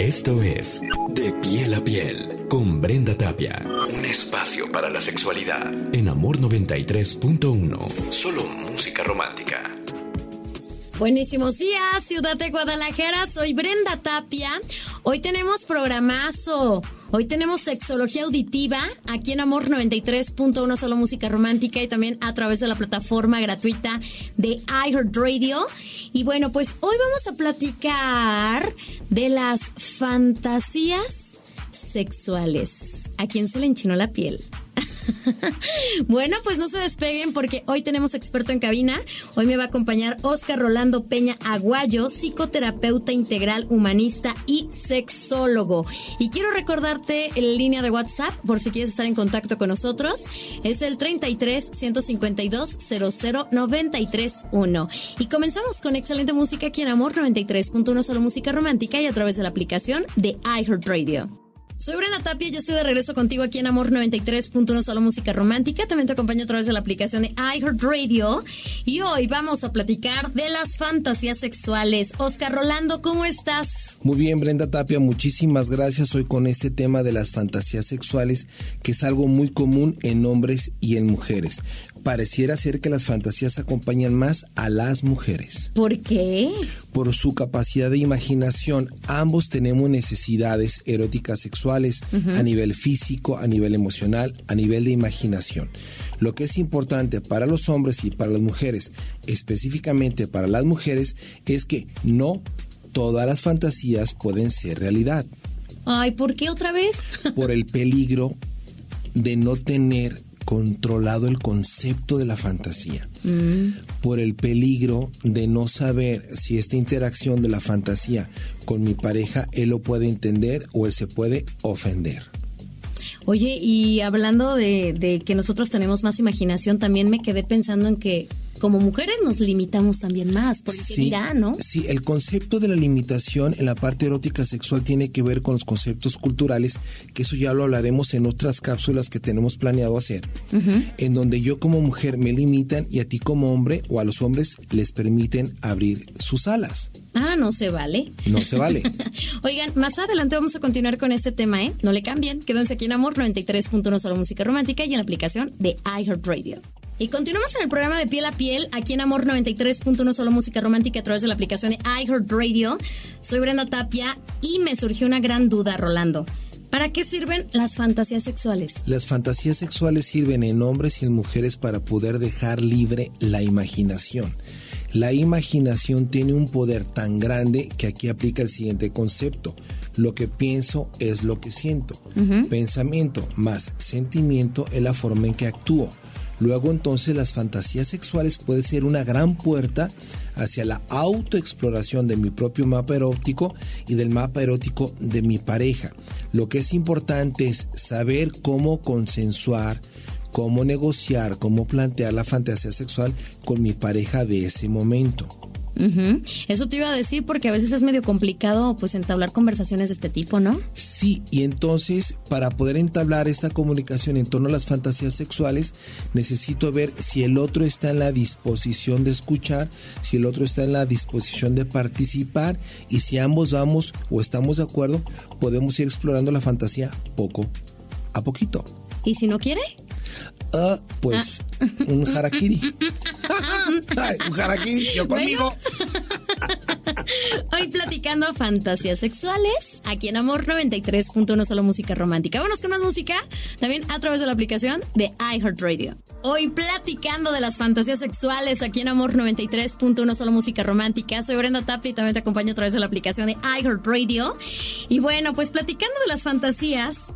Esto es De piel a piel con Brenda Tapia. Un espacio para la sexualidad en Amor 93.1. Solo música romántica. Buenísimos días, Ciudad de Guadalajara. Soy Brenda Tapia. Hoy tenemos programazo. Hoy tenemos sexología auditiva aquí en Amor 93.1 Solo Música Romántica y también a través de la plataforma gratuita de iHeartRadio. Y bueno, pues hoy vamos a platicar de las fantasías sexuales. ¿A quién se le enchinó la piel? bueno, pues no se despeguen porque hoy tenemos experto en cabina. Hoy me va a acompañar Oscar Rolando Peña Aguayo, psicoterapeuta integral, humanista y sexólogo. Y quiero recordarte la línea de WhatsApp por si quieres estar en contacto con nosotros. Es el 33 152 00 93 1. Y comenzamos con excelente música aquí en Amor 93.1 Solo Música Romántica y a través de la aplicación de iHeartRadio. Soy Brenda Tapia yo estoy de regreso contigo aquí en Amor 93.1 Solo Música Romántica. También te acompaño a través de la aplicación de iHeartRadio. Y hoy vamos a platicar de las fantasías sexuales. Oscar Rolando, ¿cómo estás? Muy bien, Brenda Tapia, muchísimas gracias hoy con este tema de las fantasías sexuales, que es algo muy común en hombres y en mujeres pareciera ser que las fantasías acompañan más a las mujeres. ¿Por qué? Por su capacidad de imaginación. Ambos tenemos necesidades eróticas sexuales a nivel físico, a nivel emocional, a nivel de imaginación. Lo que es importante para los hombres y para las mujeres, específicamente para las mujeres, es que no todas las fantasías pueden ser realidad. Ay, ¿por qué otra vez? Por el peligro de no tener controlado el concepto de la fantasía, mm. por el peligro de no saber si esta interacción de la fantasía con mi pareja él lo puede entender o él se puede ofender. Oye, y hablando de, de que nosotros tenemos más imaginación, también me quedé pensando en que como mujeres nos limitamos también más, porque sí, dirá, ¿no? Sí, el concepto de la limitación en la parte erótica sexual tiene que ver con los conceptos culturales, que eso ya lo hablaremos en otras cápsulas que tenemos planeado hacer, en donde yo como mujer me limitan y a ti como hombre o a los hombres les permiten abrir sus alas. Ah, no se vale. No se vale. Oigan, más adelante vamos a continuar con este tema, ¿eh? No le cambien. Quédense aquí en Amor 93.1 Solo Música Romántica y en la aplicación de iHeartRadio. Y continuamos en el programa de Piel a Piel, aquí en Amor 93.1 Solo Música Romántica a través de la aplicación de iHeartRadio. Soy Brenda Tapia y me surgió una gran duda, Rolando. ¿Para qué sirven las fantasías sexuales? Las fantasías sexuales sirven en hombres y en mujeres para poder dejar libre la imaginación. La imaginación tiene un poder tan grande que aquí aplica el siguiente concepto. Lo que pienso es lo que siento. Pensamiento más sentimiento es la forma en que actúo. Luego entonces las fantasías sexuales puede ser una gran puerta hacia la autoexploración de mi propio mapa erótico y del mapa erótico de mi pareja. Lo que es importante es saber cómo consensuar, cómo negociar, cómo plantear la fantasía sexual con mi pareja de ese momento. Eso te iba a decir porque a veces es medio complicado pues entablar conversaciones de este tipo, ¿no? Sí, y entonces para poder entablar esta comunicación en torno a las fantasías sexuales, necesito ver si el otro está en la disposición de escuchar, si el otro está en la disposición de participar y si ambos vamos o estamos de acuerdo, podemos ir explorando la fantasía poco a poquito. ¿Y si no quiere? Ah, pues un harakiri. un harakiri, yo conmigo. Hoy platicando fantasías sexuales, aquí en Amor 93.1 Solo Música Romántica. Vámonos con más música, también a través de la aplicación de iHeartRadio. Hoy platicando de las fantasías sexuales aquí en Amor 93.1 Solo Música Romántica. Soy Brenda Tapia y también te acompaño a través de la aplicación de iHeartRadio. Y bueno, pues platicando de las fantasías,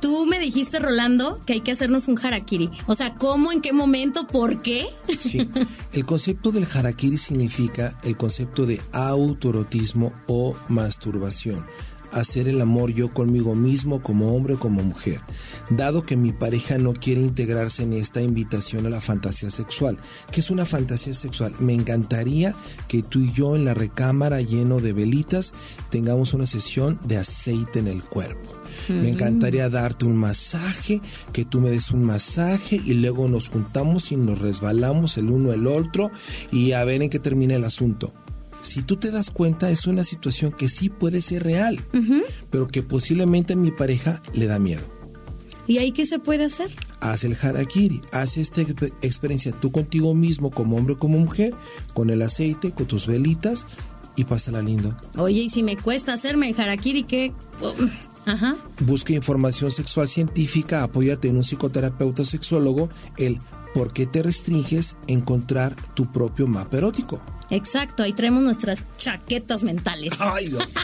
Tú me dijiste, Rolando, que hay que hacernos un harakiri. O sea, ¿cómo, en qué momento, por qué? Sí. El concepto del harakiri significa el concepto de autoerotismo o masturbación hacer el amor yo conmigo mismo como hombre o como mujer, dado que mi pareja no quiere integrarse en esta invitación a la fantasía sexual. ¿Qué es una fantasía sexual? Me encantaría que tú y yo en la recámara lleno de velitas tengamos una sesión de aceite en el cuerpo. Me encantaría darte un masaje, que tú me des un masaje y luego nos juntamos y nos resbalamos el uno el otro y a ver en qué termina el asunto. Si tú te das cuenta, es una situación que sí puede ser real, pero que posiblemente a mi pareja le da miedo. ¿Y ahí qué se puede hacer? Haz el harakiri, haz esta experiencia tú contigo mismo, como hombre o como mujer, con el aceite, con tus velitas y pásala lindo. Oye, y si me cuesta hacerme el harakiri, ¿qué? Ajá. Busca información sexual científica, apóyate en un psicoterapeuta sexólogo, el por qué te restringes encontrar tu propio mapa erótico. Exacto, ahí traemos nuestras chaquetas mentales. Ay, Dios.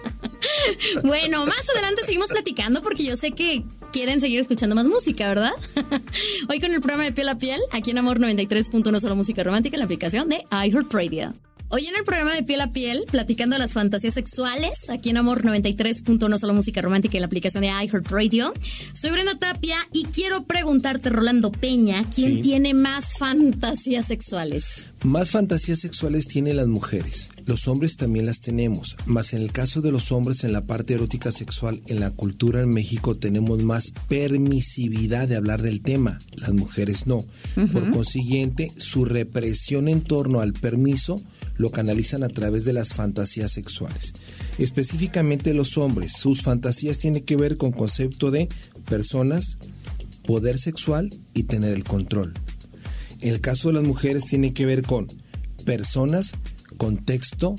bueno, más adelante seguimos platicando porque yo sé que quieren seguir escuchando más música, ¿verdad? Hoy con el programa de Piel a Piel, aquí en Amor 93.1 solo música romántica en la aplicación de iHeartRadio. Hoy en el programa de Piel a Piel, platicando las fantasías sexuales, aquí en Amor 93.1 solo música romántica en la aplicación de iHeartRadio. Soy Brenda Tapia y quiero preguntarte, Rolando Peña, ¿quién tiene más fantasías sexuales? Más fantasías sexuales tienen las mujeres. Los hombres también las tenemos, mas en el caso de los hombres en la parte erótica sexual en la cultura en México tenemos más permisividad de hablar del tema, las mujeres no. Por consiguiente, su represión en torno al permiso lo canalizan a través de las fantasías sexuales. Específicamente los hombres, sus fantasías tienen que ver con concepto de personas, poder sexual y tener el control. El caso de las mujeres tiene que ver con personas, contexto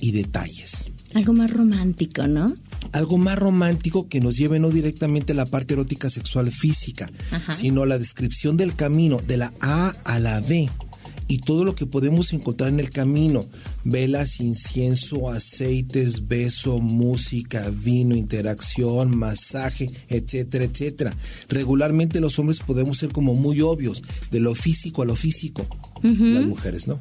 y detalles. Algo más romántico, ¿no? Algo más romántico que nos lleve no directamente a la parte erótica sexual física, sino a la descripción del camino de la A a la B y todo lo que podemos encontrar en el camino. Velas, incienso, aceites, beso, música, vino, interacción, masaje, etcétera, etcétera. Regularmente los hombres podemos ser como muy obvios, de lo físico a lo físico. Las mujeres no.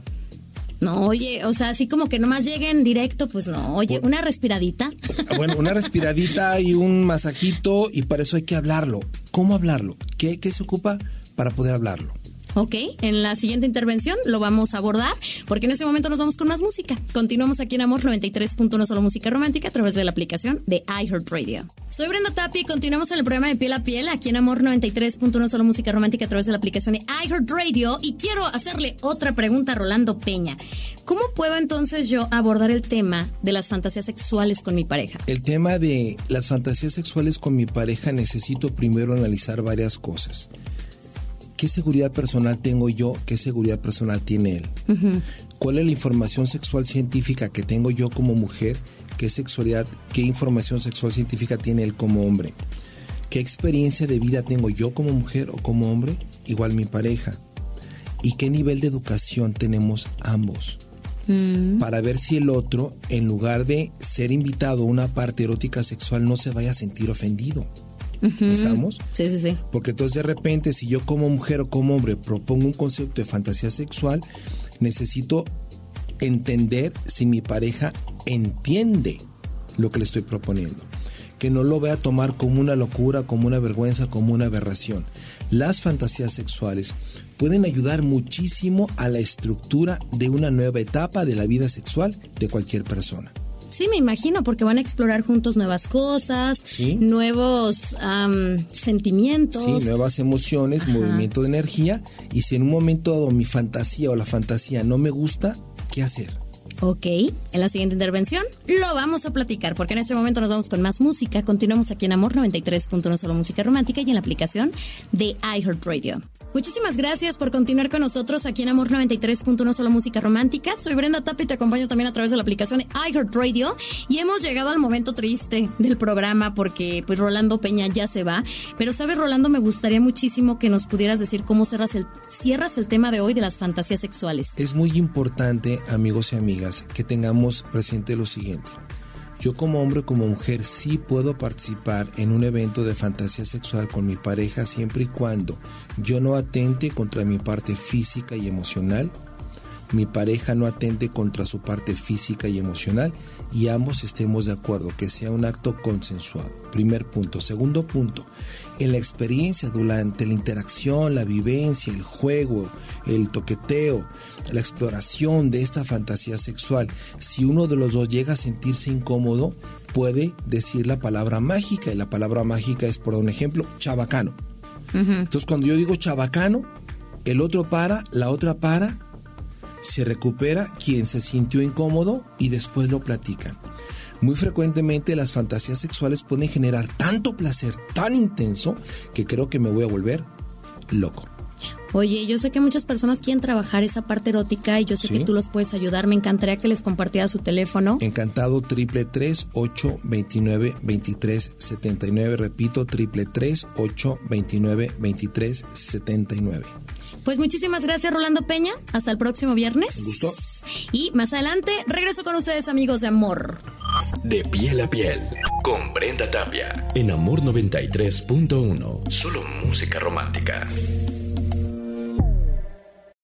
No, oye, o sea, así como que nomás lleguen directo, pues no. Oye, una respiradita. Bueno, una respiradita y un masajito y para eso hay que hablarlo. ¿Cómo hablarlo? ¿Qué, qué se ocupa para poder hablarlo? Ok, en la siguiente intervención lo vamos a abordar, porque en este momento nos vamos con más música. Continuamos aquí en Amor 93.1 Solo Música Romántica a través de la aplicación de iHeartRadio. Soy Brenda Tapi y continuamos en el programa de Piel a Piel aquí en Amor 93.1 Solo Música Romántica a través de la aplicación de iHeartRadio. Y quiero hacerle otra pregunta a Rolando Peña. ¿Cómo puedo entonces yo abordar el tema de las fantasías sexuales con mi pareja? El tema de las fantasías sexuales con mi pareja necesito primero analizar varias cosas. ¿Qué seguridad personal tengo yo? ¿Qué seguridad personal tiene él? ¿Cuál es la información sexual científica que tengo yo como mujer? ¿Qué sexualidad, qué información sexual científica tiene él como hombre? ¿Qué experiencia de vida tengo yo como mujer o como hombre? Igual mi pareja. ¿Y qué nivel de educación tenemos ambos? Mm. Para ver si el otro, en lugar de ser invitado a una parte erótica sexual, no se vaya a sentir ofendido. ¿Estamos? Sí, sí, sí. Porque entonces de repente si yo como mujer o como hombre propongo un concepto de fantasía sexual, necesito entender si mi pareja entiende lo que le estoy proponiendo. Que no lo vea tomar como una locura, como una vergüenza, como una aberración. Las fantasías sexuales pueden ayudar muchísimo a la estructura de una nueva etapa de la vida sexual de cualquier persona. Sí, me imagino, porque van a explorar juntos nuevas cosas, nuevos sentimientos. Sí, nuevas emociones, movimiento de energía. Y si en un momento dado mi fantasía o la fantasía no me gusta, ¿qué hacer? Ok, en la siguiente intervención lo vamos a platicar, porque en este momento nos vamos con más música. Continuamos aquí en Amor 93.1 Solo Música Romántica y en la aplicación de iHeartRadio. Muchísimas gracias por continuar con nosotros aquí en Amor 93.1 Solo Música Romántica. Soy Brenda Tapia y te acompaño también a través de la aplicación de iHeartRadio. Y hemos llegado al momento triste del programa porque pues Rolando Peña ya se va. Pero sabes, Rolando, me gustaría muchísimo que nos pudieras decir cómo cierras el, cierras el tema de hoy de las fantasías sexuales. Es muy importante, amigos y amigas, que tengamos presente lo siguiente. Yo como hombre o como mujer sí puedo participar en un evento de fantasía sexual con mi pareja siempre y cuando yo no atente contra mi parte física y emocional, mi pareja no atente contra su parte física y emocional y ambos estemos de acuerdo que sea un acto consensuado. Primer punto. Segundo punto, en la experiencia durante la interacción, la vivencia, el juego, el toqueteo, la exploración de esta fantasía sexual, si uno de los dos llega a sentirse incómodo, puede decir la palabra mágica y la palabra mágica es, por un ejemplo, chabacano. Entonces cuando yo digo chabacano, el otro para, la otra para se recupera quien se sintió incómodo y después lo platican. Muy frecuentemente las fantasías sexuales pueden generar tanto placer tan intenso que creo que me voy a volver loco. Oye, yo sé que muchas personas quieren trabajar esa parte erótica y yo sé que tú los puedes ayudar. Me encantaría que les compartiera su teléfono. Encantado, triple 829 2379 Repito, triple 829 2379 pues muchísimas gracias, Rolando Peña. Hasta el próximo viernes. Un gusto. Y más adelante regreso con ustedes, amigos de Amor. De piel a piel, con Brenda Tapia, en Amor 93.1. Solo música romántica.